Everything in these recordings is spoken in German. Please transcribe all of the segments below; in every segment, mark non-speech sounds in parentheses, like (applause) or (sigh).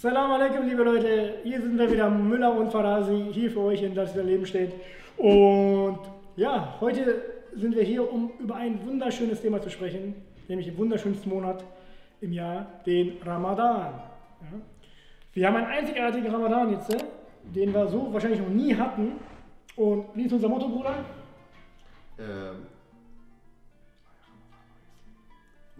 Salam alaikum, liebe Leute. Hier sind wir wieder, Müller und Farasi, hier für euch in Das Leben steht. Und ja, heute sind wir hier, um über ein wunderschönes Thema zu sprechen, nämlich den wunderschönsten Monat im Jahr, den Ramadan. Ja. Wir haben einen einzigartigen Ramadan jetzt, äh, den wir so wahrscheinlich noch nie hatten. Und wie ist unser Motto, Bruder? Ähm.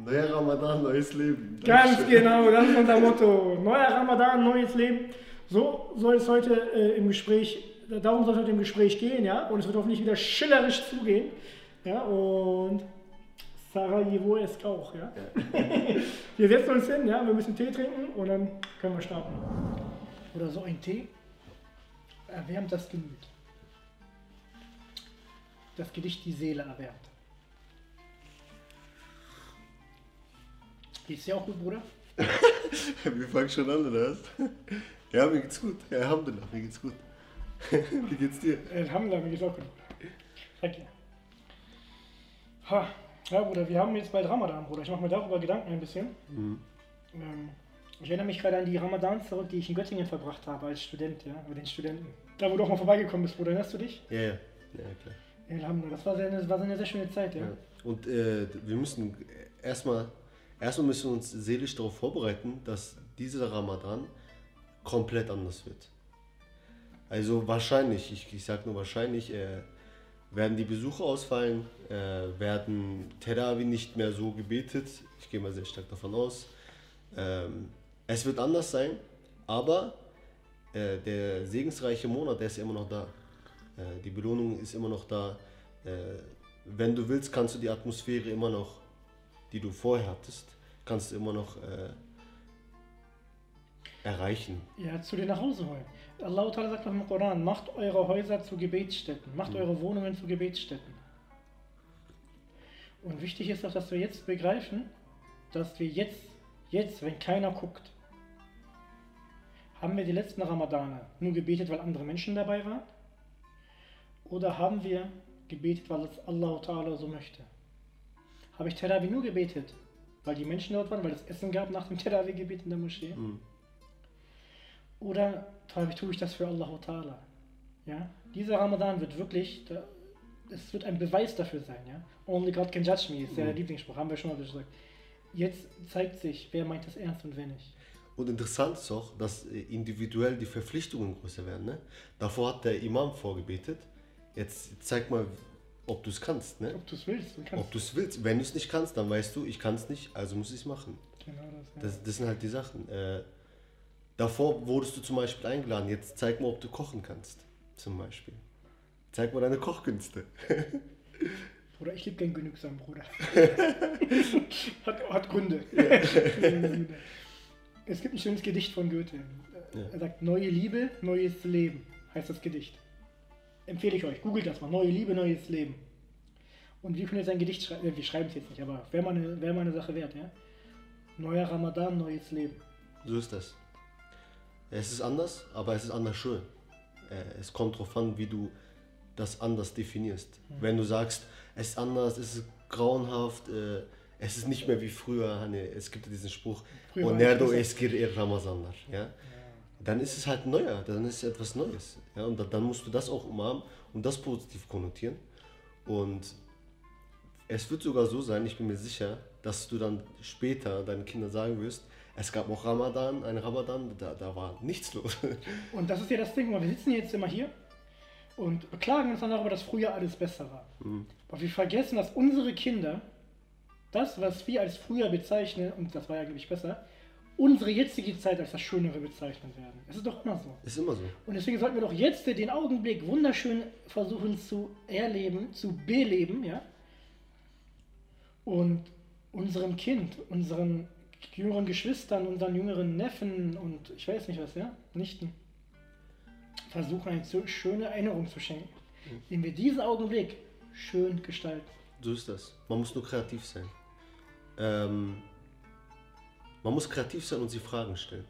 Neuer Ramadan, neues Leben. Ganz Dankeschön. genau, das ist unser Motto. Neuer Ramadan, neues Leben. So soll es heute äh, im Gespräch, darum soll es heute im Gespräch gehen, ja. Und es wird hoffentlich wieder schillerisch zugehen. Ja, und Sarajevo ist auch, ja. (laughs) wir setzen uns hin, ja, wir müssen Tee trinken und dann können wir starten. Oder so ein Tee erwärmt das Gemüt. Das Gedicht die Seele erwärmt. Geht's dir auch gut, Bruder? (laughs) Wir fangen schon an, oder was? (laughs) Ja, mir geht's gut. Ja, Alhamdulillah, mir geht's gut. (laughs) Wie geht's dir? Alhamdulillah, mir geht's auch gut. Danke. Ha, ja, Bruder, wir haben jetzt bald Ramadan, Bruder. Ich mache mir darüber Gedanken ein bisschen. Mhm. Ähm, ich erinnere mich gerade an die Ramadans zurück, die ich in Göttingen verbracht habe als Student, ja, mit den Studenten. Da, wo du auch mal vorbeigekommen bist, Bruder, erinnerst du dich? Ja, ja. Ja, klar. Alhamdulillah, das war, sehr, das war eine sehr schöne Zeit, ja. Ja. Und äh, wir müssen erstmal, erstmal müssen wir uns seelisch darauf vorbereiten, dass dieser Ramadan komplett anders wird. Also wahrscheinlich, ich, ich sage nur wahrscheinlich, äh, werden die Besuche ausfallen, äh, werden Terawi nicht mehr so gebetet. Ich gehe mal sehr stark davon aus. Ähm, es wird anders sein, aber äh, der segensreiche Monat, der ist immer noch da. Äh, die Belohnung ist immer noch da. Äh, wenn du willst, kannst du die Atmosphäre immer noch, die du vorher hattest, kannst du immer noch äh, erreichen. Ja, zu dir nach Hause holen. Allah Ta'ala sagt im Koran, macht eure Häuser zu Gebetsstätten, macht eure Wohnungen zu Gebetsstätten. Und wichtig ist auch, dass wir jetzt begreifen, dass wir jetzt, jetzt, wenn keiner guckt, haben wir die letzten Ramadane nur gebetet, weil andere Menschen dabei waren? Oder haben wir gebetet, weil es Allah Ta'ala so möchte? Habe ich Terawi nur gebetet, weil die Menschen dort waren, weil es Essen gab nach dem Terawi-Gebet in der Moschee? Mhm. Oder tue ich, tue ich das für Allah Ta'ala? Ja? Dieser Ramadan wird wirklich, da, es wird ein Beweis dafür sein. Ja? Only God can judge me, ist der Mhm. Lieblingsspruch, haben wir schon mal gesagt. Jetzt zeigt sich, wer meint das ernst und wer nicht. Und interessant ist auch, dass äh, individuell die Verpflichtungen größer werden. Ne? Davor hat der Imam vorgebetet. Jetzt zeig mal, ob du es kannst. Ne? Ob du es willst, du kannst. Ob du es willst. Wenn du es nicht kannst, dann weißt du, ich kann es nicht, also muss ich es machen. genau das, ja. Das, das sind halt die Sachen. Äh, davor wurdest du zum Beispiel eingeladen. Jetzt zeig mal, ob du kochen kannst. Zum Beispiel. Zeig mal deine Kochkünste. (laughs) Bruder, ich liebe kein genügsam, Bruder. (laughs) hat, (laughs) hat Gründe. es gibt ein schönes Gedicht von Goethe. Er sagt, neue Liebe, neues Leben, heißt das Gedicht. Empfehle ich euch, googelt das mal. Neue Liebe, neues Leben. Und wir können jetzt ein Gedicht schreiben, wir schreiben es jetzt nicht, aber wäre mal, eine- wäre mal eine Sache wert, ja? Neuer Ramadan, neues Leben. So ist das. Es ist anders, aber es ist anders schön. Äh, Es kommt darauf an, wie du das anders definierst. Wenn du sagst, es ist anders, es ist grauenhaft, äh, es ist nicht mehr wie früher, Hani, es gibt ja diesen Spruch, Onerdo es besser." eskir ir Ramazanlar. Ja? Dann ist es halt neuer, dann ist es etwas Neues. Ja? Und da- dann musst du das auch umarmen und das positiv konnotieren. Und es wird sogar so sein, ich bin mir sicher, dass du dann später deinen Kindern sagen wirst, es gab auch Ramadan, ein Ramadan, da, da war nichts los. (laughs) Und das ist ja das Ding, wir sitzen jetzt immer hier und beklagen uns dann darüber, dass früher alles besser war. Aber wir vergessen, dass unsere Kinder das, was wir als früher bezeichnen, und das war ja, glaube ich, besser, unsere jetzige Zeit als das Schönere bezeichnen werden. Es ist doch immer so. Ist immer so. Und deswegen sollten wir doch jetzt den Augenblick wunderschön versuchen zu erleben, zu beleben, ja? Und unserem Kind, unseren jüngeren Geschwistern, unseren jüngeren Neffen und ich weiß nicht was, ja, Nichten, versuchen eine schöne Erinnerung zu schenken, indem wir diesen Augenblick schön gestalten. So ist das. Man muss nur kreativ sein. Ähm, man muss kreativ sein und sich Fragen stellen.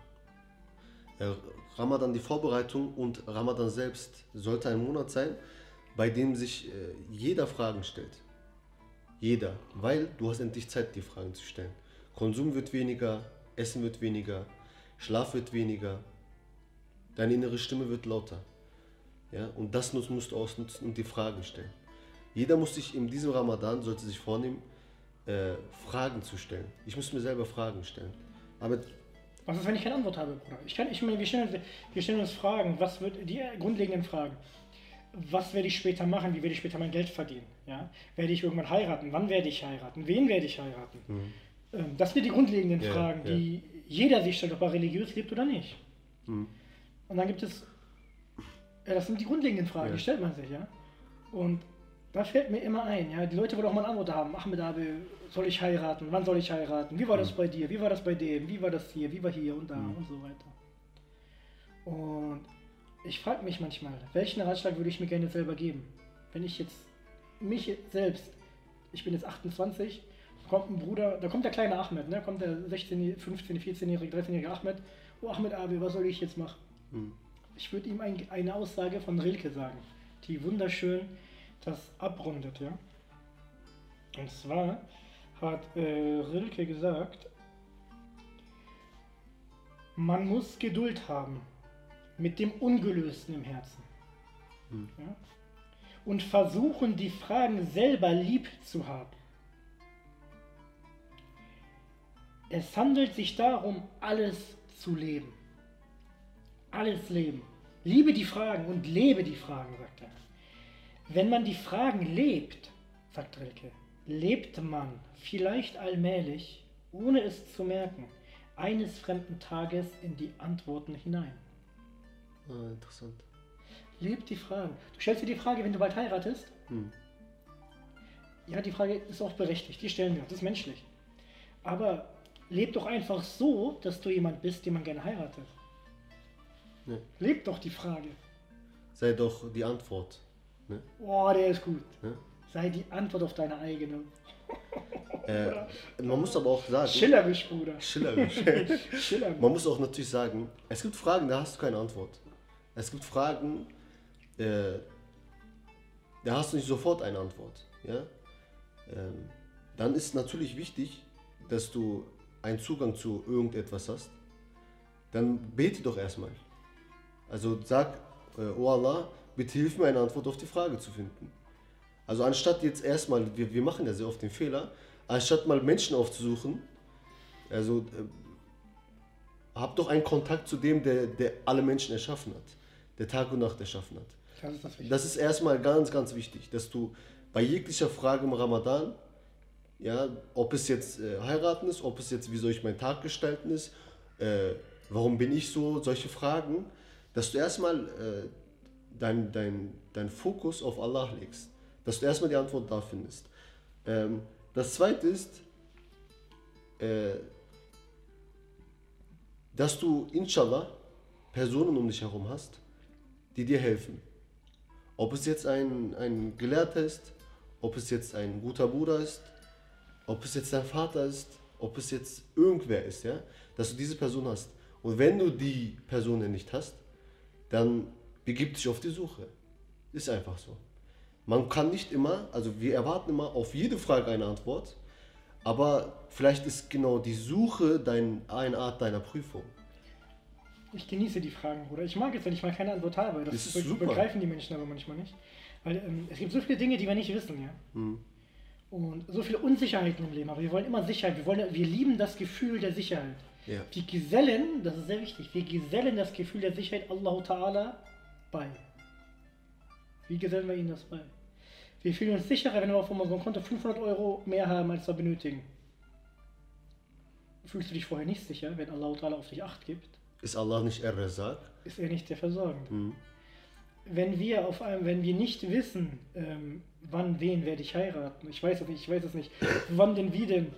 Äh, Ramadan, die Vorbereitung und Ramadan selbst sollte ein Monat sein, bei dem sich äh, jeder Fragen stellt. Jeder. Weil du hast endlich Zeit, die Fragen zu stellen. Konsum wird weniger, Essen wird weniger. Schlaf wird weniger, deine innere Stimme wird lauter. Ja? Und das musst du ausnutzen und die Fragen stellen. Jeder muss sich in diesem Ramadan, sollte sich vornehmen, äh, Fragen zu stellen. Ich muss mir selber Fragen stellen. Aber was ist, wenn ich keine Antwort habe, Bruder? Ich kann, ich meine, wir stellen, wir stellen uns Fragen, was wird, die grundlegenden Fragen. Was werde ich später machen? Wie werde ich später mein Geld verdienen? Ja? Werde ich irgendwann heiraten? Wann werde ich heiraten? Wen werde ich heiraten? Mhm. Ähm, das sind die grundlegenden ja, Fragen, ja. die jeder sich stellt, ob er religiös lebt oder nicht. Mhm. Und dann gibt es, ja, das sind die grundlegenden Fragen, ja. die stellt man sich, ja. Und da fällt mir immer ein, ja, die Leute wollen auch mal eine Antwort haben. Ahmed Abe, soll ich heiraten? Wann soll ich heiraten? Wie war das mhm. bei dir? Wie war das bei dem? Wie war das hier? Wie war hier und da mhm. und so weiter. Und ich frage mich manchmal, welchen Ratschlag würde ich mir gerne selber geben? Wenn ich jetzt mich selbst, ich bin jetzt 28, kommt ein Bruder, da kommt der kleine Ahmed, ne? kommt der 16, 15, 14-jährige, 13-jährige Ahmed. Oh Ahmed Abi, was soll ich jetzt machen? Mhm. Ich würde ihm ein, eine Aussage von Rilke sagen, die wunderschön das abrundet, ja. Und zwar hat äh, Rilke gesagt, man muss Geduld haben mit dem Ungelösten im Herzen. Hm. Ja? Und versuchen, die Fragen selber lieb zu haben. Es handelt sich darum, alles zu leben. Alles leben. Liebe die Fragen und lebe die Fragen, sagt er. Wenn man die Fragen lebt, sagt Rilke, lebt man vielleicht allmählich, ohne es zu merken, eines fremden Tages in die Antworten hinein. Ah, interessant. Lebt die Fragen. Du stellst dir die Frage, wenn du bald heiratest. Hm. Ja, die Frage ist auch berechtigt, die stellen wir, das ist menschlich. Aber leb doch einfach so, dass du jemand bist, den man gerne heiratet. Nee. Leb doch die Frage. Sei doch die Antwort. Ne? Der ist gut. Ne? Sei die Antwort auf deine eigene. Äh, man muss aber auch sagen. Schillerisch, Bruder. Schillerisch. (laughs) Schillerisch. Man muss auch natürlich sagen, es gibt Fragen, da hast du keine Antwort. Es gibt Fragen, äh, da hast du nicht sofort eine Antwort. Ja? Ähm, dann ist natürlich wichtig, dass du einen Zugang zu irgendetwas hast. Dann bete doch erstmal. Also sag, äh, oh Allah, bitte hilf mir eine Antwort auf die Frage zu finden. Also anstatt jetzt erstmal, wir, wir machen ja sehr oft den Fehler, anstatt mal Menschen aufzusuchen, also äh, hab doch einen Kontakt zu dem, der, der alle Menschen erschaffen hat, der Tag und Nacht erschaffen hat. Das ist, das, das ist erstmal ganz, ganz wichtig, dass du bei jeglicher Frage im Ramadan, ja, ob es jetzt äh, heiraten ist, ob es jetzt, wie soll ich meinen Tag gestalten ist, äh, warum bin ich so, solche Fragen, dass du erstmal äh, dein, dein, dein Fokus auf Allah legst. Dass du erstmal die Antwort da findest. Ähm, das zweite ist, äh, dass du inshallah Personen um dich herum hast, die dir helfen. Ob es jetzt ein, ein Gelehrter ist, ob es jetzt ein guter Bruder ist, ob es jetzt dein Vater ist, ob es jetzt irgendwer ist, ja, dass du diese Person hast. Und wenn du die Person nicht hast, dann begibt sich auf die Suche. Ist einfach so. Man kann nicht immer, also wir erwarten immer auf jede Frage eine Antwort, aber vielleicht ist genau die Suche dein, eine Art deiner Prüfung. Ich genieße die Fragen, Bruder. Ich mag es, wenn ich mal keine Antwort habe. Das, das be begreifen die Menschen aber manchmal nicht. Weil ähm, es gibt so viele Dinge, die wir nicht wissen, ja. Hm. Und so viele Unsicherheiten im Leben. Aber wir wollen immer Sicherheit. Wir, wollen, wir lieben das Gefühl der Sicherheit. Ja. Wir gesellen, das ist sehr wichtig, wir gesellen das Gefühl der Sicherheit Allah Ta'ala bei. Wie gesellen wir ihnen das bei? Wir fühlen uns sicherer, wenn wir auf unserem Konto 500 Euro mehr haben, als wir benötigen. Fühlst du dich vorher nicht sicher, wenn Allah auf dich Acht gibt? Ist Allah nicht der Razak? Ist er nicht der Versorgende? Mhm. Wenn wir auf einem, wenn wir nicht wissen, ähm, wann wen werde ich heiraten, ich weiß es nicht, ich weiß es nicht, (laughs) wann denn wie denn,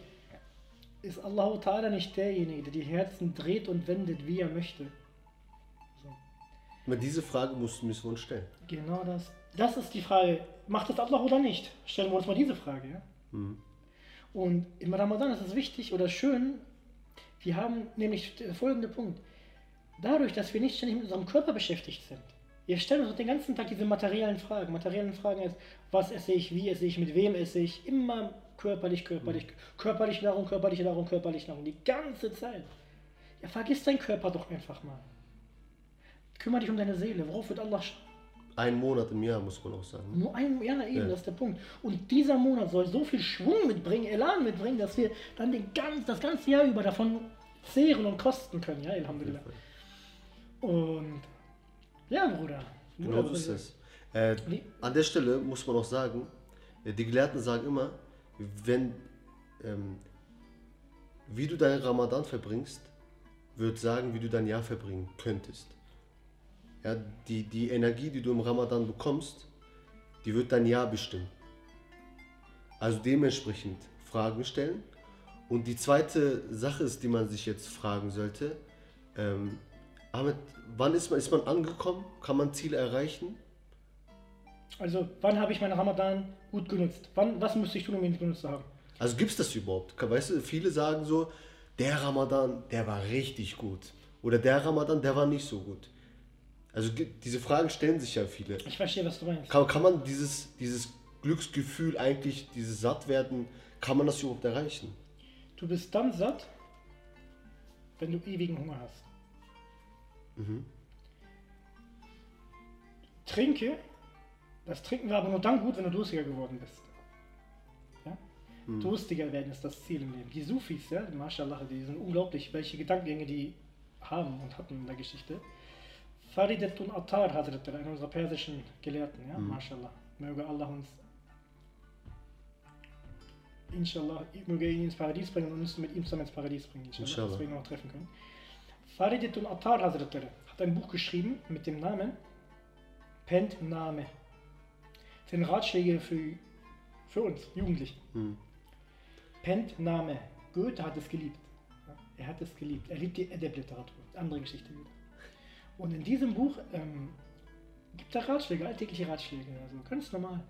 ist Allah Ta'ala nicht derjenige, der die Herzen dreht und wendet, wie er möchte. Aber diese Frage musst du mir schon stellen. Genau das. Das ist die Frage. Macht es Allah oder nicht? Stellen wir uns mal diese Frage. Ja? Mhm. Und im Ramadan ist es wichtig oder schön, wir haben nämlich der folgende Punkt. Dadurch, dass wir nicht ständig mit unserem Körper beschäftigt sind, wir stellen uns den ganzen Tag diese materiellen Fragen. Materiellen Fragen ist, was esse ich, wie esse ich, mit wem esse ich, immer körperlich, körperlich, mhm. körperlich Nahrung, körperliche Nahrung, körperliche Nahrung, die ganze Zeit. Ja, vergiss deinen Körper doch einfach mal. Kümmere dich um deine Seele. Worauf wird Allah? Ein Monat im Jahr, muss man auch sagen. Nur ein, ja, eben, Ja. das ist der Punkt. Und dieser Monat soll so viel Schwung mitbringen, Elan mitbringen, dass wir dann den ganz, das ganze Jahr über davon zehren und kosten können. Ja, Alhamdulillah. Und ja, Bruder. Genau Bruder, so ist es. Äh, an der Stelle muss man auch sagen, äh, die Gelehrten sagen immer, wenn, ähm, wie du deinen Ramadan verbringst, wird sagen, wie du dein Jahr verbringen könntest. Ja, die, die Energie, die du im Ramadan bekommst, die wird dein Jahr bestimmen. Also dementsprechend Fragen stellen. Und die zweite Sache ist, die man sich jetzt fragen sollte, ähm, Ahmed, wann ist man, ist man angekommen? Kann man Ziele erreichen? Also, wann habe ich meinen Ramadan gut genutzt? Wann, was müsste ich tun, um ihn genutzt zu haben? Also gibt es das überhaupt? Weißt du, viele sagen so, der Ramadan, der war richtig gut. Oder der Ramadan, der war nicht so gut. Also diese Fragen stellen sich ja viele. Ich verstehe, was du meinst. Kann, kann man dieses, dieses Glücksgefühl eigentlich, dieses Sattwerden, kann man das überhaupt erreichen? Du bist dann satt, wenn du ewigen Hunger hast. Trinke. Das Trinken war aber nur dann gut, wenn du durstiger geworden bist. Ja? Durstiger werden ist das Ziel im Leben. Die Sufis, ja, die Mashallah, die sind unglaublich, welche Gedankengänge die haben und hatten in der Geschichte. Faridetun Attar Hazrat, einer unserer persischen Gelehrten, ja, Mashallah. Möge Allah uns Inshallah, möge ihn ins Paradies bringen und uns mit ihm zusammen ins Paradies bringen, inshallah, Inshallah. dass wir ihn noch treffen können. Faridetun Attar Hazrat hat ein Buch geschrieben mit dem Namen Pentname. Das sind Ratschläge für, für uns, Jugendliche. Hm. Pentname. Goethe hat es geliebt. Er hat es geliebt. Er liebt die Edeb-Literatur. Andere Geschichte wieder. Und in diesem Buch ähm, gibt er Ratschläge, alltägliche Ratschläge. Also ganz normal.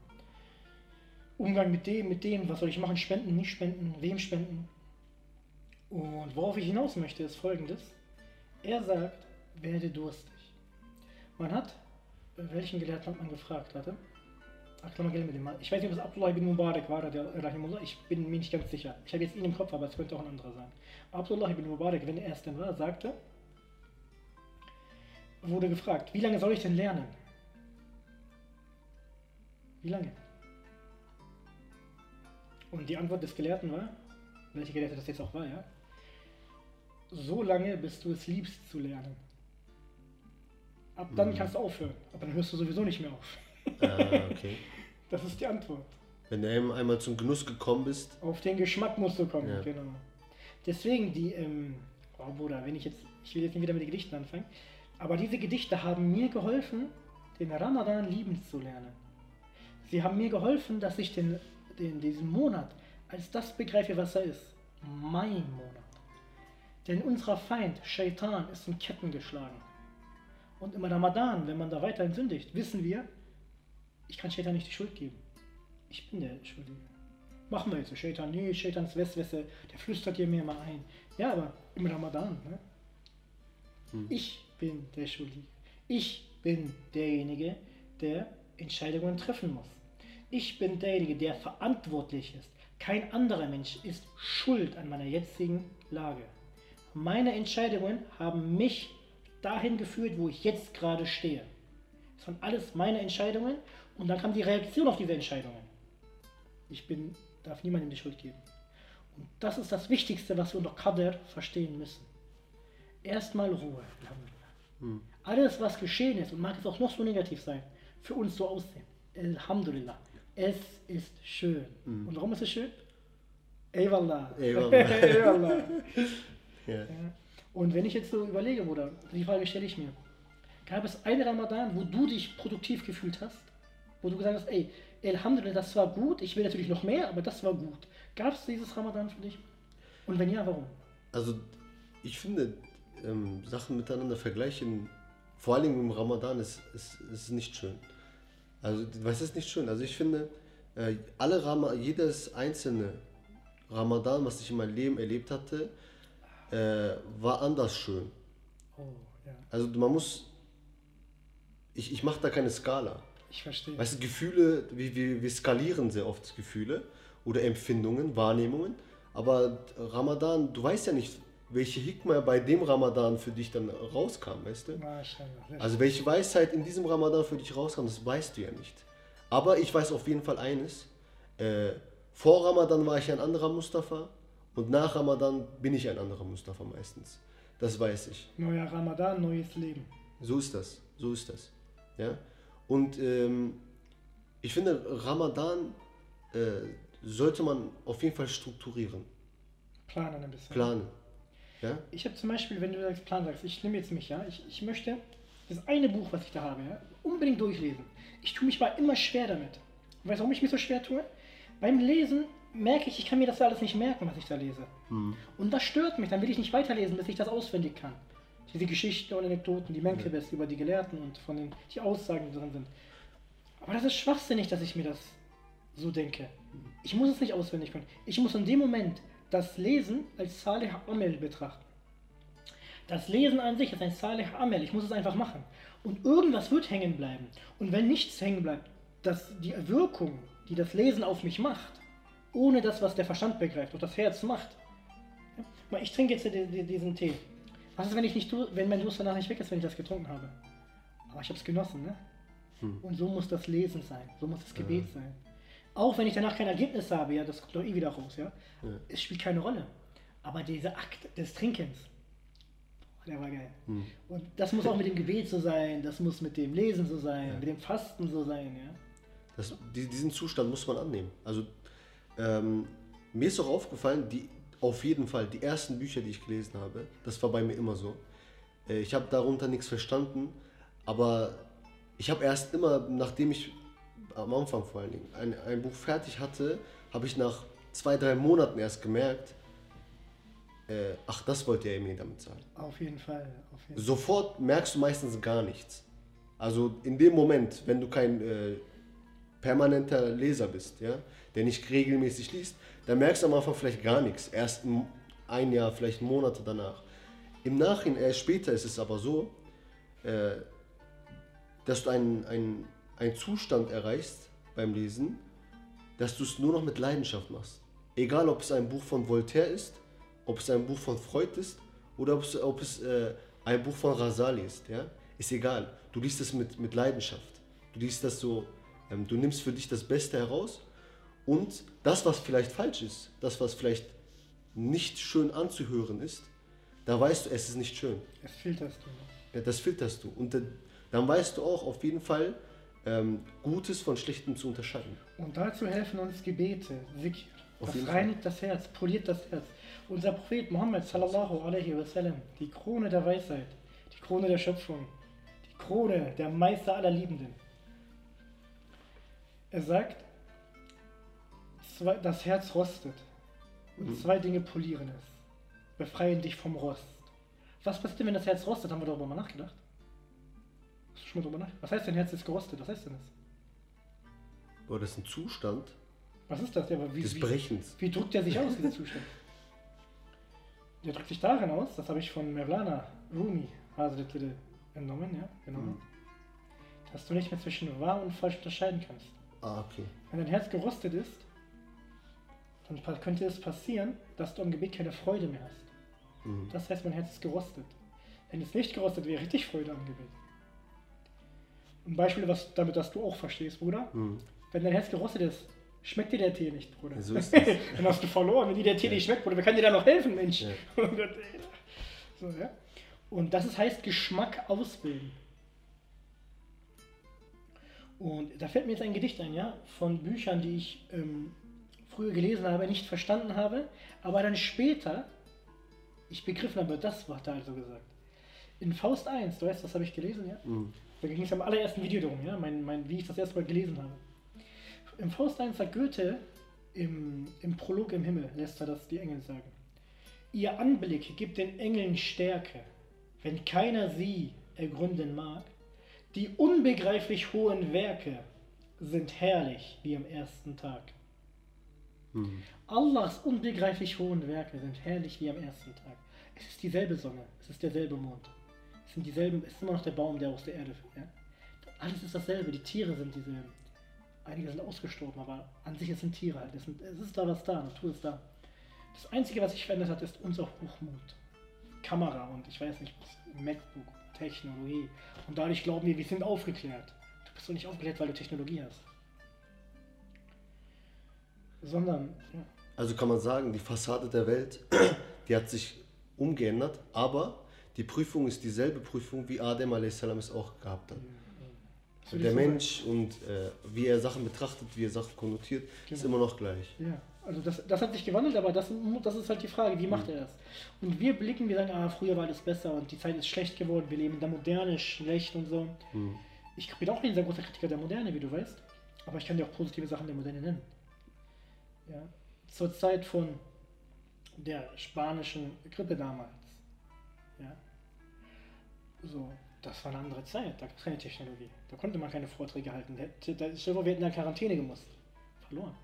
Umgang mit dem, mit dem, was soll ich machen, spenden, nicht spenden, wem spenden. Und worauf ich hinaus möchte, ist folgendes. Er sagt, werde durstig. Man hat, welchen Gelehrten hat man gefragt, warte. Ach, kann man mit dem mal. Ich weiß nicht, ob es Abdullah ibn Mubarak war, der Rahimullah. Ich bin mir nicht ganz sicher. Ich habe jetzt ihn im Kopf, aber es könnte auch ein anderer sein. Abdullah ibn Mubarak, wenn er es denn war, sagte, wurde gefragt, wie lange soll ich denn lernen? Wie lange? Und die Antwort des Gelehrten war, welche Gelehrte das jetzt auch war, ja? So lange, bis du es liebst zu lernen. Ab dann Mhm. kannst du aufhören, aber dann hörst du sowieso nicht mehr auf. Ah, okay. (laughs) Das ist die Antwort. Wenn du eben einmal zum Genuss gekommen bist, Auf den Geschmack musst du kommen, Ja. genau. Deswegen die, ähm, oh Bruder, wenn ich jetzt, ich will jetzt nicht wieder mit den Gedichten anfangen, aber diese Gedichte haben mir geholfen, den Ramadan lieben zu lernen. Sie haben mir geholfen, dass ich den, den, diesen Monat als das begreife, was er ist. Mein Monat. Denn unser Feind, Shaitan, ist in Ketten geschlagen. Und im Ramadan, wenn man da weiterhin sündigt, wissen wir, ich kann Shaitan nicht die Schuld geben. Ich bin der Schuldige. Machen wir jetzt Shaitan, nee, Shaitans Westwässer, der flüstert hier mir mal ein. Ja, aber im Ramadan, ne? Ich bin der Schuldige. Ich bin derjenige, der Entscheidungen treffen muss. Ich bin derjenige, der verantwortlich ist. Kein anderer Mensch ist schuld an meiner jetzigen Lage. Meine Entscheidungen haben mich dahin geführt, wo ich jetzt gerade stehe. Es waren alles meine Entscheidungen und dann kam die Reaktion auf diese Entscheidungen. Ich bin, darf niemandem die Schuld geben. Und das ist das Wichtigste, was wir unter Qadr verstehen müssen. Erstmal Ruhe. Alhamdulillah. Alles, was geschehen ist, und mag es auch noch so negativ sein, für uns so aussehen. Alhamdulillah. Es ist schön. Und warum ist es schön? Eyvallah. Eyvallah. (laughs) Eyvallah. (laughs) ja. Ja. Und wenn ich jetzt so überlege, Bruder, die Frage stelle ich mir. Gab es einen Ramadan, wo du dich produktiv gefühlt hast? Wo du gesagt hast, ey, Alhamdulillah, das war gut, ich will natürlich noch mehr, aber das war gut. Gab es dieses Ramadan für dich? Und wenn ja, warum? Also ich finde, ähm, Sachen miteinander vergleichen, vor allem im Ramadan, ist, ist, ist nicht schön. Also was ist nicht schön? Also ich finde, äh, alle Rama jedes einzelne Ramadan, was ich in meinem Leben erlebt hatte, äh, war anders schön. Oh, ja, Also man muss, ich, ich mache da keine Skala. ich verstehe. Weißt du, Gefühle, wir, wir, wir skalieren sehr oft Gefühle oder Empfindungen, Wahrnehmungen. Aber Ramadan, du weißt ja nicht, welche Hikmah bei dem Ramadan für dich dann rauskam, weißt du? Also welche Weisheit in diesem Ramadan für dich rauskam, das weißt du ja nicht. Aber ich weiß auf jeden Fall eines. Äh, vor Ramadan war ich ein anderer Mustafa und nach Ramadan bin ich ein anderer Mustafa meistens. Das weiß ich. Neuer Ramadan, neues Leben. So ist das. So ist das. Ja? Und ähm, ich finde, Ramadan äh, sollte man auf jeden Fall strukturieren, Planen ein bisschen. planen. Ja? Ich habe zum Beispiel, wenn du sagst Plan sagst, ich nehme jetzt mich, ja, ich, ich möchte das eine Buch, was ich da habe, ja, unbedingt durchlesen. Ich tue mich mal immer schwer damit. Weißt du, warum ich mich so schwer tue? Beim Lesen merke ich, ich kann mir das alles nicht merken, was ich da lese. Und das stört mich, dann will ich nicht weiterlesen, bis ich das auswendig kann. Diese Geschichten und Anekdoten, die Menkebes über die Gelehrten und von den die Aussagen, die drin sind. Aber das ist schwachsinnig, dass ich mir das so denke. Ich muss es nicht auswendig können. Ich muss in dem Moment das Lesen als Salih Amel betrachten. Das Lesen an sich ist ein Salih Amel. Ich muss es einfach machen. Und irgendwas wird hängen bleiben. Und wenn nichts hängen bleibt, dass die Wirkung, die das Lesen auf mich macht, ohne das, was der Verstand begreift und das Herz macht. Ich trinke jetzt die- die- diesen Tee. Was ist, wenn ich nicht, wenn mein Durst danach nicht weg ist, wenn ich das getrunken habe? Aber ich habe es genossen, ne? Und so muss das Lesen sein, so muss das Gebet sein. Auch wenn ich danach kein Ergebnis habe, ja, das kommt doch eh wieder raus, ja. Es spielt keine Rolle. Aber dieser Akt des Trinkens, der war geil. Und das muss auch mit dem Gebet so sein, das muss mit dem Lesen so sein, mit dem Fasten so sein, ja. Das, die, diesen Zustand muss man annehmen. Also ähm, mir ist auch aufgefallen, die, auf jeden Fall, die ersten Bücher, die ich gelesen habe, das war bei mir immer so. Äh, ich habe darunter nichts verstanden, aber ich habe erst immer, nachdem ich am Anfang vor allen Dingen ein, ein Buch fertig hatte, habe ich nach zwei, drei Monaten erst gemerkt, äh, ach, das wollte er mir damit sagen. Auf jeden Fall. Auf jeden Sofort merkst du meistens gar nichts. Also in dem Moment, wenn du kein äh, permanenter Leser bist, ja, der nicht regelmäßig liest, dann merkst du am Anfang vielleicht gar nichts. Erst ein- Jahr, vielleicht Monate danach. Im Nachhinein, erst später ist es aber so, äh, dass du einen, einen, einen Zustand erreichst beim Lesen, dass du es nur noch mit Leidenschaft machst. Egal, ob es ein Buch von Voltaire ist, ob es ein Buch von Freud ist oder ob es, ob es äh, ein Buch von Rasali ist. Ja? Ist egal. Du liest es mit, mit Leidenschaft. Du liest das so, ähm, du nimmst für dich das Beste heraus und das, was vielleicht falsch ist, das, was vielleicht nicht schön anzuhören ist, da weißt du, es ist nicht schön. Das filterst du. Ja, das filterst du. Und dann, dann weißt du auch auf jeden Fall, ähm, Gutes von Schlechtem zu unterscheiden. Und dazu helfen uns Gebete, Zikr. Das Fall. reinigt das Herz, poliert das Herz. Unser Prophet Muhammad sallallahu alaihi wasallam, die Krone der Weisheit, die Krone der Schöpfung, die Krone der Meister aller Liebenden. Er sagt, zwei, das Herz rostet und zwei Dinge polieren es, befreien dich vom Rost. Was passiert wenn das Herz rostet? Haben wir darüber mal nachgedacht? Hast du schon mal darüber nachgedacht? Was heißt denn, Herz ist gerostet? Was heißt denn das? Aber das ist ein Zustand Was ist das? Ja, aber wie, des wie, Brechens. Wie drückt der sich aus, dieser Zustand? (laughs) Der drückt sich darin aus, das habe ich von Mevlana Rumi Hazretli entnommen, ja, genommen, dass du nicht mehr zwischen wahr und falsch unterscheiden kannst. Ah, okay. Wenn dein Herz gerostet ist, dann könnte es passieren, dass du am Gebet keine Freude mehr hast. Mhm. Das heißt, mein Herz ist gerostet. Wenn es nicht gerostet wäre, richtig Freude am Gebet. Ein Beispiel, was, damit dass du auch verstehst, Bruder. Mhm. Wenn dein Herz gerostet ist, schmeckt dir der Tee nicht, Bruder. So ist (laughs) das. Dann hast du verloren. Wenn dir der Tee nicht schmeckt, Bruder, wer kann dir da noch helfen, Mensch? Ja. (laughs) Oh so, ja? Und das heißt Geschmack ausbilden. Und da fällt mir jetzt ein Gedicht ein, ja, von Büchern, die ich ähm, früher gelesen habe, nicht verstanden habe, aber dann später ich begriffen habe, das war da also gesagt. In Faust 1, du weißt, das habe ich gelesen, ja? Mhm. Da ging es am allerersten Video darum, ja, mein, mein, wie ich das erste Mal gelesen habe. Im Faust 1 sagt Goethe, im, im Prolog im Himmel, lässt er das die Engel sagen. Ihr Anblick gibt den Engeln Stärke, wenn keiner sie ergründen mag. Die unbegreiflich hohen Werke sind herrlich wie am ersten Tag. Mhm. Allahs unbegreiflich hohen Werke sind herrlich wie am ersten Tag. Es ist dieselbe Sonne, es ist derselbe Mond. Es sind dieselben, es ist immer noch der Baum, der aus der Erde. Ja? Alles ist dasselbe, die Tiere sind dieselben. Einige sind ausgestorben, aber an sich es sind Tiere halt. Es, sind, es ist da was da, Natur ist da. Das Einzige, was sich verändert hat, ist unser Hochmut. Kamera und ich weiß nicht, MacBook, Technologie. Und dadurch glauben wir, wir sind aufgeklärt. Du bist doch nicht aufgeklärt, weil du Technologie hast. Sondern, ja. Also kann man sagen, die Fassade der Welt, (clears throat) die hat sich umgeändert, aber die Prüfung ist dieselbe Prüfung, wie Adem a.s. es auch gehabt hat. Würde Der Mensch und äh, wie er Sachen betrachtet, wie er Sachen konnotiert, ist Genau. immer noch gleich. Ja, also das, das hat sich gewandelt, aber das, das ist halt die Frage, wie macht er das? Und wir blicken, wir sagen, ah, früher war das besser und die Zeit ist schlecht geworden, wir leben in der Moderne, schlecht und so. Hm. Ich bin auch ein sehr großer Kritiker der Moderne, wie du weißt, aber ich kann dir auch positive Sachen der Moderne nennen. Ja. Zur Zeit von der spanischen Grippe damals. Ja. So, das war eine andere Zeit, da gab es keine Technologie. Da konnte man keine Vorträge halten. Da, stell vor, wir hätten in Quarantäne gemusst. Verloren.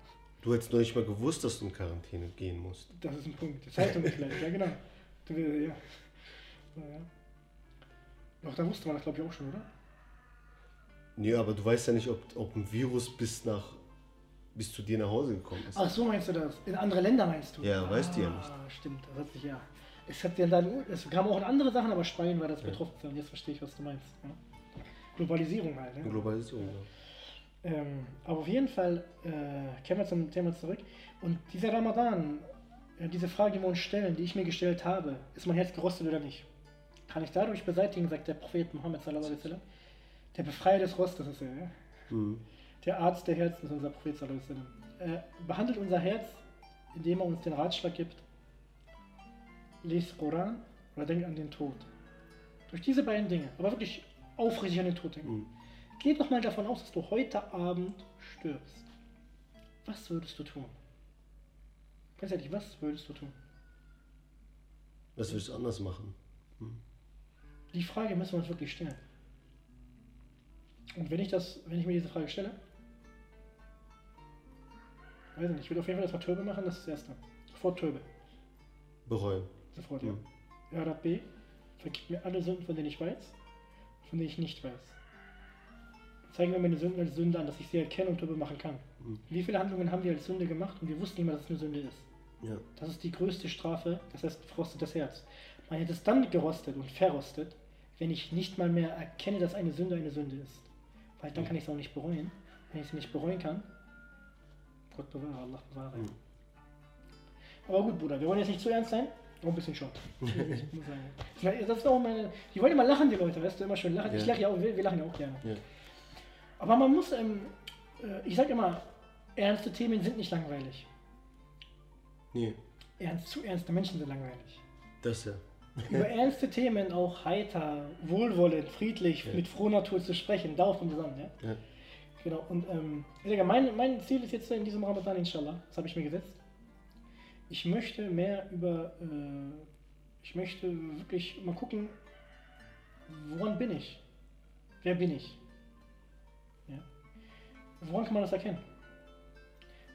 Du hättest noch nicht mal gewusst, dass du in Quarantäne gehen musst. Das ist ein Punkt. Die Zeitung vielleicht, ja genau. Du, ja. So, ja. Doch, da wusste man das glaube ich auch schon, oder? Nee, aber du weißt ja nicht, ob, ob ein Virus bis nach bis zu dir nach Hause gekommen ist. Ach so meinst du das? In andere Länder meinst du? Ja, weißt du ja nicht. Ah, stimmt, das hat sich ja. Es hat ja dann, es kam auch in andere Sachen, aber Spanien war das betroffen. Jetzt verstehe ich, was du meinst. Ja. Globalisierung halt. Ne? Globalisierung. Ja. Ähm, aber auf jeden Fall äh, kehren wir zum Thema zurück. Und dieser Ramadan, äh, diese Frage, die wir uns stellen, die ich mir gestellt habe, ist mein Herz gerostet oder nicht? Kann ich dadurch beseitigen, sagt der Prophet Muhammad sallallahu alaihi wasallam. Der Befreier des Rostes ist er, ja? Mhm. Der Arzt der Herzen ist unser Prophet sallallahu alaihi wasallam. Er behandelt unser Herz, indem er uns den Ratschlag gibt, lies Koran oder denk an den Tod. Durch diese beiden Dinge, aber wirklich aufrichtig an den Tod denken. Mhm. Geh doch mal davon aus, dass du heute Abend stirbst. Was würdest du tun? Ganz ehrlich, was würdest du tun? Was willst du anders machen? Die Frage müssen wir uns wirklich stellen. Und wenn ich das, wenn ich mir diese Frage stelle, weiß ich nicht, ich würde auf jeden Fall erstmal Töbe machen, das ist das Erste. Sofort Töbe. Bereuen. Sofort, ja. Mhm. Ja, Rabbi, vergib mir alle Sünden, von denen ich weiß, von denen ich nicht weiß. Zeigen wir meine Sünden als Sünde an, dass ich sie erkennen und Töbe machen kann. Mhm. Wie viele Handlungen haben wir als Sünde gemacht und wir wussten nicht mal, dass es eine Sünde ist? Ja. Das ist die größte Strafe, das heißt verrostetes Herz. Man hätte es dann gerostet und verrostet, wenn ich nicht mal mehr erkenne, dass eine Sünde eine Sünde ist. Weil dann kann ich es auch nicht bereuen. Wenn ich es nicht bereuen kann, Gott bewahre, Allah bewahre. Mhm. Aber gut, Bruder, wir wollen jetzt nicht zu ernst sein. Auch ein bisschen schon. (laughs) Ich muss sagen. Das ist auch meine. Die wollen immer lachen, die Leute, weißt du, immer schön lachen. Ich Ja. lache ja auch, wir, wir lachen ja auch gerne. Ja. Aber man muss, ähm, äh, ich sag immer, ernste Themen sind nicht langweilig. Nee, Ernst, zu ernste Menschen sind langweilig. das ja. Über (laughs) ernste Themen auch heiter, wohlwollend, friedlich, Ja. mit froher Natur zu sprechen, darauf kommt es an, ja? ja. Genau, und ähm, ich mein, mein Ziel ist jetzt in diesem Ramadan, inshallah, das habe ich mir gesetzt. Ich möchte mehr über, äh, ich möchte wirklich mal gucken, woran bin ich? Wer bin ich? Ja? Woran kann man das erkennen?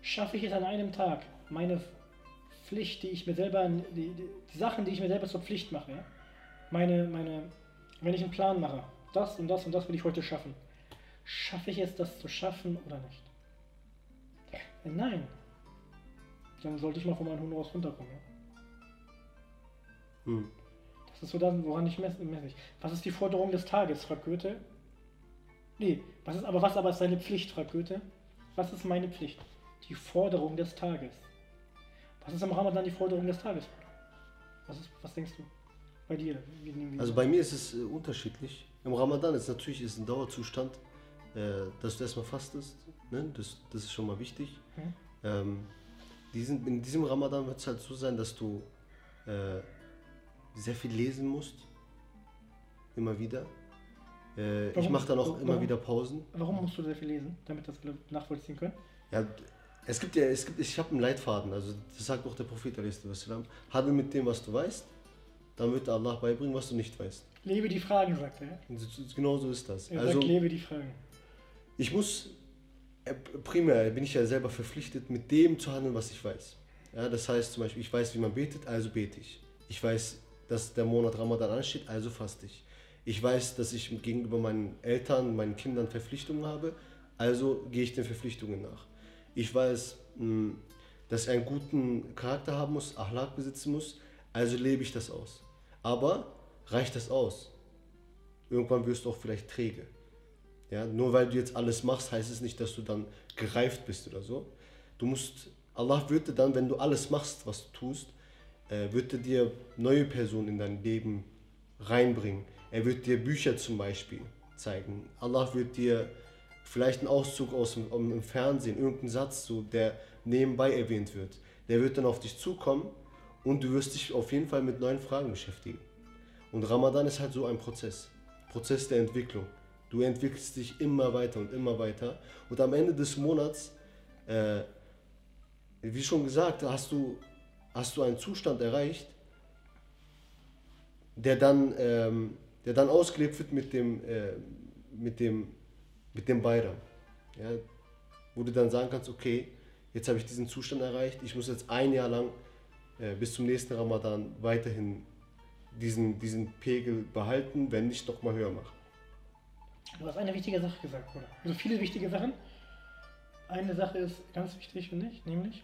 Schaffe ich es an einem Tag, meine Pflicht, die ich mir selber, die, die, Sachen, die ich mir selber zur Pflicht mache, ja? meine, meine, wenn ich einen Plan mache, das und das und das will ich heute schaffen, schaffe ich es, das zu schaffen oder nicht? Nein, dann sollte ich mal von meinen Honorars runterkommen. Ja? Hm. Das ist so das, woran ich messe. ich. Was ist die Forderung des Tages, fragt Goethe? Nee, was ist, aber was aber ist seine Pflicht, fragt Goethe? Was ist meine Pflicht? Die Forderung des Tages. Was ist am Ramadan die Forderung des Tages? Was, ist, was denkst du? Bei dir? Also bei mir ist es äh, unterschiedlich. Im Ramadan ist natürlich ist ein Dauerzustand, äh, dass du erstmal fastest. Ne? Das, das ist schon mal wichtig. Mhm. Ähm, diesen, in diesem Ramadan wird es halt so sein, dass du äh, sehr viel lesen musst. Immer wieder. Äh, ich mache dann auch Warum? immer wieder Pausen. Warum musst du sehr viel lesen, damit das nachvollziehen können? Ja, es gibt ja, es gibt, ich habe einen Leitfaden, also das sagt auch der Prophet, handel mit dem, was du weißt, dann wird Allah beibringen, was du nicht weißt. Lebe die Fragen, sagt er. Genau so ist das. Er Also, sagt, lebe die Fragen. ich muss, primär bin ich ja selber verpflichtet, mit dem zu handeln, was ich weiß. Ja, das heißt zum Beispiel, ich weiß, wie man betet, also bete ich. Ich weiß, dass der Monat Ramadan ansteht, also faste ich. Ich weiß, dass ich gegenüber meinen Eltern, meinen Kindern Verpflichtungen habe, also gehe ich den Verpflichtungen nach. Ich weiß, mh, dass ich einen guten Charakter haben muss, Achlaq besitzen muss, also lebe ich das aus. Aber reicht das aus? Irgendwann wirst du auch vielleicht träge. Ja, nur weil du jetzt alles machst, heißt es nicht, dass du dann gereift bist oder so. Du musst, Allah würde dann, wenn du alles machst, was du tust, äh, würde dir neue Personen in dein Leben reinbringen. Er wird dir Bücher zum Beispiel zeigen. Allah wird dir vielleicht einen Auszug aus dem, im Fernsehen, irgendeinen Satz, so, der nebenbei erwähnt wird. Der wird dann auf dich zukommen und du wirst dich auf jeden Fall mit neuen Fragen beschäftigen. Und Ramadan ist halt so ein Prozess. Prozess der Entwicklung. Du entwickelst dich immer weiter und immer weiter. Und am Ende des Monats, äh, wie schon gesagt, hast du, hast du einen Zustand erreicht, der dann, ähm, der dann ausgelebt wird mit dem, äh, mit dem, mit dem Bayram. Ja? Wo du dann sagen kannst, okay, jetzt habe ich diesen Zustand erreicht, ich muss jetzt ein Jahr lang äh, bis zum nächsten Ramadan weiterhin diesen, diesen Pegel behalten, wenn nicht noch mal höher machen. Du hast eine wichtige Sache gesagt, oder? Also viele wichtige Sachen. Eine Sache ist ganz wichtig, finde ich, nämlich,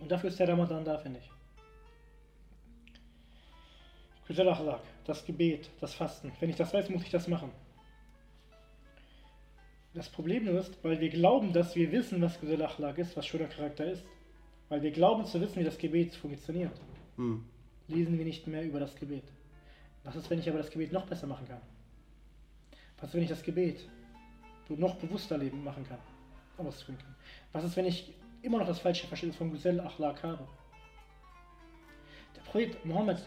und dafür ist der Ramadan da, finde ich. Akhlaq, das Gebet, das Fasten. Wenn ich das weiß, muss ich das machen. Das Problem ist, weil wir glauben, dass wir wissen, was Akhlaq ist, was schöner Charakter ist, weil wir glauben zu wissen, wie das Gebet funktioniert, hm. lesen wir nicht mehr über das Gebet. Was ist, wenn ich aber das Gebet noch besser machen kann? Was ist, wenn ich das Gebet noch bewusster leben machen kann? Ausführen kann? Was ist, wenn ich immer noch das falsche Verständnis von Gesell Akhlaq habe? Der Prophet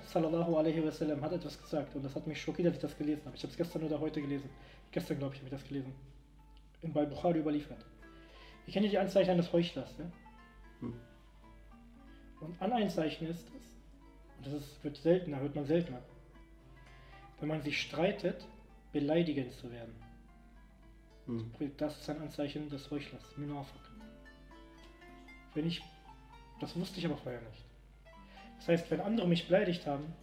sallallahu alaihi wasallam hat etwas gesagt und das hat mich schockiert, als ich das gelesen habe. Ich habe es gestern oder heute gelesen. Gestern, glaube ich, habe ich das gelesen. In bei Bukhari überliefert. Ich kenne die Anzeichen eines Heuchlers. Ja? Hm. Und an ein Zeichen ist es, und das ist, wird seltener, hört man seltener, wenn man sich streitet, beleidigend zu werden. Hm. Das ist ein Anzeichen des Heuchlers, Munafik. Wenn ich, das wusste ich aber vorher nicht. Das heißt, wenn andere mich beleidigt haben,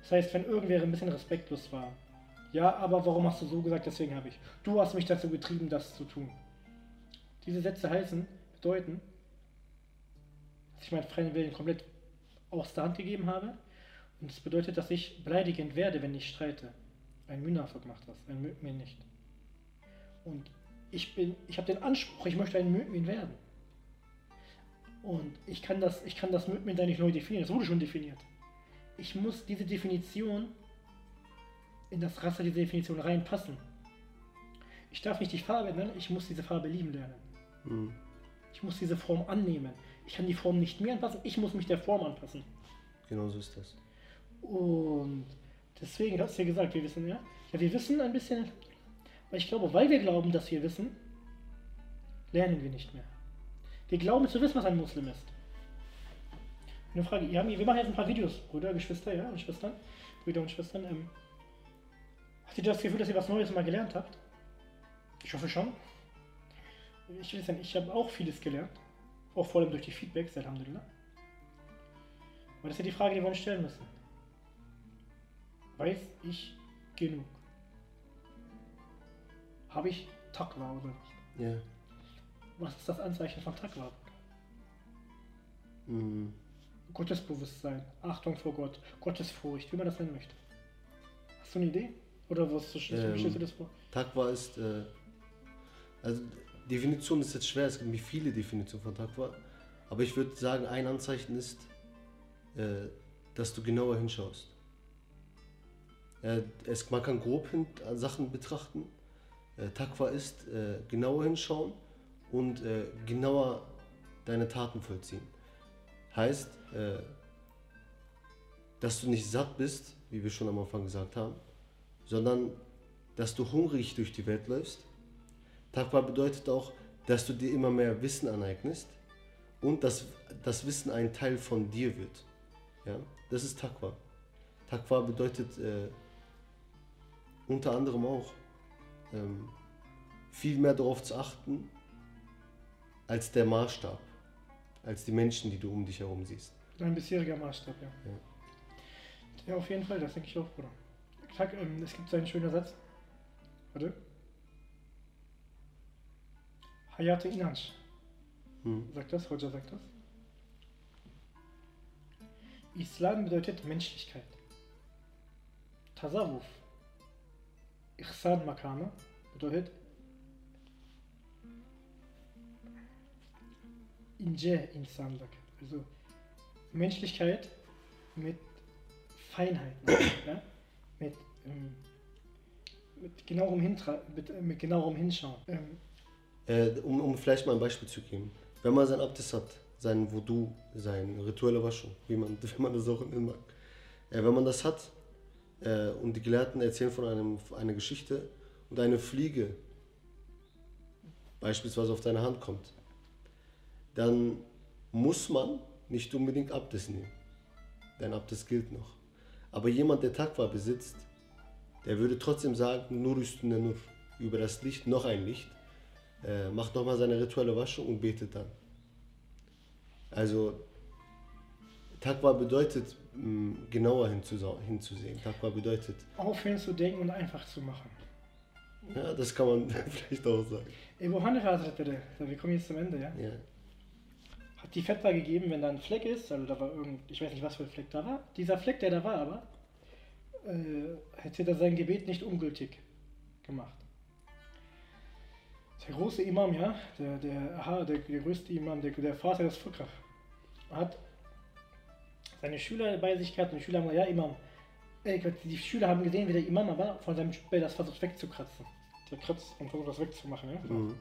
das heißt, wenn irgendwer ein bisschen respektlos war, ja, aber warum hast du so gesagt, deswegen habe ich. Du hast mich dazu getrieben, das zu tun. Diese Sätze heißen, bedeuten, dass ich meinen freien Willen komplett aus der Hand gegeben habe. Und das bedeutet, dass ich beleidigend werde, wenn ich streite. Ein Münafik macht das, ein Mümin nicht. Und ich bin, ich habe den Anspruch, ich möchte ein Mümin werden. Und ich kann das, ich kann das Mümin da nicht neu definieren, das wurde schon definiert. Ich muss diese Definition in das Raster dieser Definition reinpassen. Ich darf nicht die Farbe ändern, ich muss diese Farbe lieben lernen. Mhm. Ich muss diese Form annehmen. Ich kann die Form nicht mir anpassen, ich muss mich der Form anpassen. Genau so ist das. Und deswegen hast du ja gesagt, wir wissen ja. Ja, wir wissen ein bisschen, weil ich glaube, weil wir glauben, dass wir wissen, lernen wir nicht mehr. Wir glauben zu wissen, was ein Muslim ist. Eine Frage, wir machen jetzt ein paar Videos, Brüder, Geschwister, ja, und Schwestern, Brüder und Schwestern. Ähm, habt ihr das Gefühl, dass ihr was Neues mal gelernt habt? Ich hoffe schon. Ich will sagen, ich habe auch vieles gelernt. Auch vor allem durch die Feedbacks, Alhamdulillah. Aber das ist ja die Frage, die wir uns stellen müssen. Weiß ich genug? Habe ich Takwa oder nicht? Ja. Was ist das Anzeichen von Takwa? Mhm. Gottesbewusstsein, Achtung vor Gott, Gottesfurcht, wie man das nennen möchte. Hast du eine Idee? Oder was ähm, stellst du das vor? Takwa ist, äh, also Definition ist jetzt schwer, es gibt viele Definitionen von Takwa, aber ich würde sagen, ein Anzeichen ist, äh, dass du genauer hinschaust. Äh, es, man kann grob hin, Sachen betrachten. Äh, Takwa ist äh, genauer hinschauen und äh, genauer deine Taten vollziehen. Heißt, äh, dass du nicht satt bist, wie wir schon am Anfang gesagt haben, sondern dass du hungrig durch die Welt läufst Takwa bedeutet auch, dass du dir immer mehr Wissen aneignest und dass das Wissen ein Teil von dir wird. Ja? Das ist Takwa. Takwa bedeutet äh, unter anderem auch ähm, viel mehr darauf zu achten, als der Maßstab, als die Menschen, die du um dich herum siehst. Dein bisheriger Maßstab, ja. Ja, ja auf jeden Fall, das denke ich auch, Bruder. Ähm, es gibt so einen schönen Satz. Warte. Hayate inanç. Hı. Sagt das, Hoca sagt das. Islam bedeutet Menschlichkeit. Tasawuf. Ihsan Makame bedeutet ince insanlık. Also Menschlichkeit mit Feinheiten. (coughs) ja? mit, ähm, mit, genauerem Hintra mit, mit genauerem Hinschauen. Ähm, Äh, um, um vielleicht mal ein Beispiel zu geben. Wenn man sein Abdest hat, sein Voodoo, seine rituelle Waschung, wie man, (laughs) wie man das auch nennen mag. Äh, wenn man das hat äh, und die Gelehrten erzählen von einem, einer Geschichte und eine Fliege beispielsweise auf deine Hand kommt, dann muss man nicht unbedingt Abdest nehmen. Dein Abdest gilt noch. Aber jemand, der Takwa besitzt, der würde trotzdem sagen, nur ist nur über das Licht noch ein Licht, äh, macht nochmal seine rituelle Waschung und betet dann. Also Takwa bedeutet mh, genauer hinzusehen. Takwa bedeutet, aufhören zu denken und einfach zu machen. ja, das kann man (laughs) vielleicht auch sagen. Ebu Hanifa Hazretleri, so, wir kommen jetzt zum Ende, ja? Ja. Hat die Fetwa gegeben, wenn da ein Fleck ist, also da war irgend, ich weiß nicht, was für ein Fleck da war. Dieser Fleck, der da war, aber, äh, hätte er sein Gebet nicht ungültig gemacht. Der große Imam, ja, der, der, aha, der, der größte Imam, der, der Vater des Fiqh, hat seine Schüler bei sich gehabt und die Schüler haben ja, Imam, die Schüler haben gesehen, wie der Imam aber von seinem Spell das versucht wegzukratzen. Der kratzt und versucht das wegzumachen, ja. Mhm.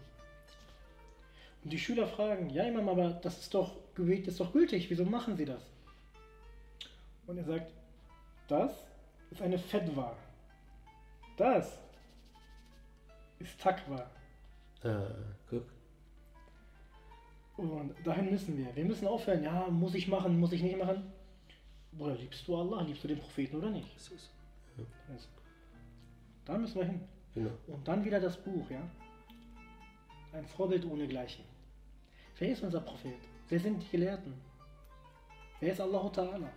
Und die Schüler fragen, ja Imam, aber das ist doch Gebet ist doch gültig, wieso machen sie das? Und er sagt, das ist eine Fetwa. Das ist Takwa. Ah, guck. Und dahin müssen wir. Wir müssen aufhören, ja, muss ich machen, muss ich nicht machen. Bruder, liebst du Allah, liebst du den Propheten oder nicht? Das ist, Also, da müssen wir hin. genau. Und dann wieder das Buch, ja. Ein Vorbild ohnegleichen. Wer ist unser Prophet? Wer sind die Gelehrten? Wer ist Allah Ta'ala?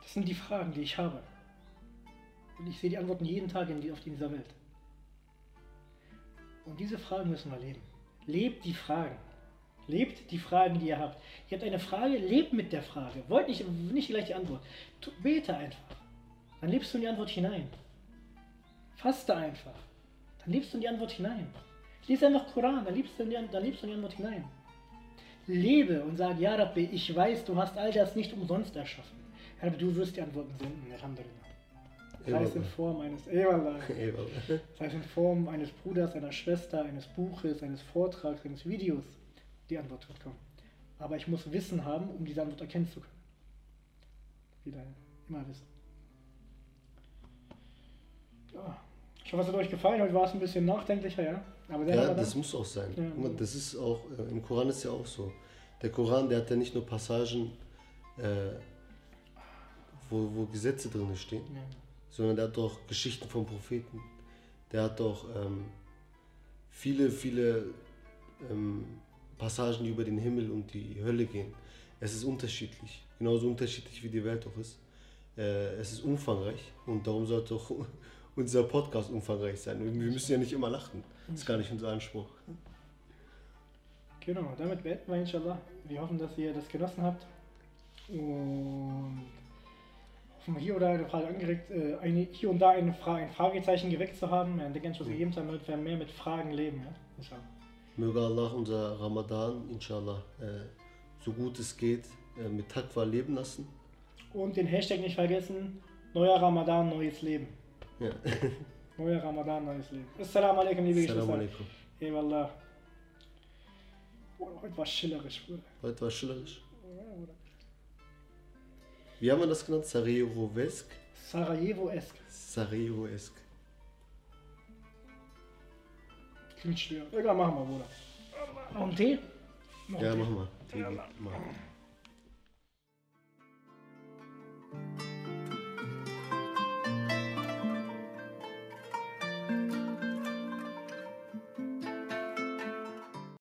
Das sind die Fragen, die ich habe. Und ich sehe die Antworten jeden Tag in die, auf dieser Welt. Und diese Fragen müssen wir leben. Lebt die Fragen. Lebt die Fragen, die ihr habt. Ihr habt eine Frage, lebt mit der Frage. Wollt nicht, nicht gleich die Antwort. Tu, bete einfach. Dann lebst du in die Antwort hinein. Faste einfach. Dann lebst du in die Antwort hinein. Lies einfach Koran, dann lebst du in die, dann lebst du in die Antwort hinein. Lebe und sag, Ja Rabbi, ich weiß, du hast all das nicht umsonst erschaffen. Rabbi, du wirst die Antworten senden, Alhamdulillah. Sei es in Form eines. Eyvallah. (laughs) sei es in Form eines Bruders, einer Schwester, eines Buches, eines Vortrags, eines Videos. Die Antwort wird kommen. Aber ich muss Wissen haben, um diese Antwort erkennen zu können. Wieder immer Wissen. Ja. Ich hoffe, es hat euch gefallen. Heute war es ein bisschen nachdenklicher, ja. Aber Ja, das muss auch sein. Ja. Das ist auch, äh, im Koran ist ja auch so. Der Koran, der hat ja nicht nur Passagen, äh, wo, wo Gesetze drin stehen, ja. sondern der hat auch Geschichten von Propheten. Der hat auch ähm, viele, viele ähm, Passagen, die über den Himmel und die Hölle gehen. Es ist unterschiedlich, genauso unterschiedlich wie die Welt auch ist. Äh, es ist umfangreich und darum sollte auch (laughs) unser Podcast umfangreich sein. Wir müssen ja nicht immer lachen. Das ist gar nicht unser Anspruch. Genau, damit beenden wir inshallah. Wir hoffen, dass ihr das genossen habt. Und hoffen hier oder eine Frage angeregt, äh, eine, hier und da eine Fra ein Fragezeichen geweckt zu haben. Denke ich, was gegeben haben, damit wir mehr mit Fragen leben. Ja? Inshallah. Möge Allah unser Ramadan, inshallah, äh, so gut es geht, äh, mit Takwa leben lassen. Und den Hashtag nicht vergessen, neuer Ramadan, neues Leben. Ja. (laughs) Neuer Ramadan, neues Leben. Assalamu alaikum, liebe Assalamu Geschwister. alaikum. Eyvallah. Bruder, heute war schillerisch, Bruder. Heute war schillerisch. Ja, Bruder. Wie haben wir das genannt? Sarajevo-esk? Sarajevo-esk. Sarajevo-esk. Klingt schwer. Egal, machen wir, Bruder. Noch einen Tee? Noch ja, einen Tee. mach mal. Tee ja, mach mal.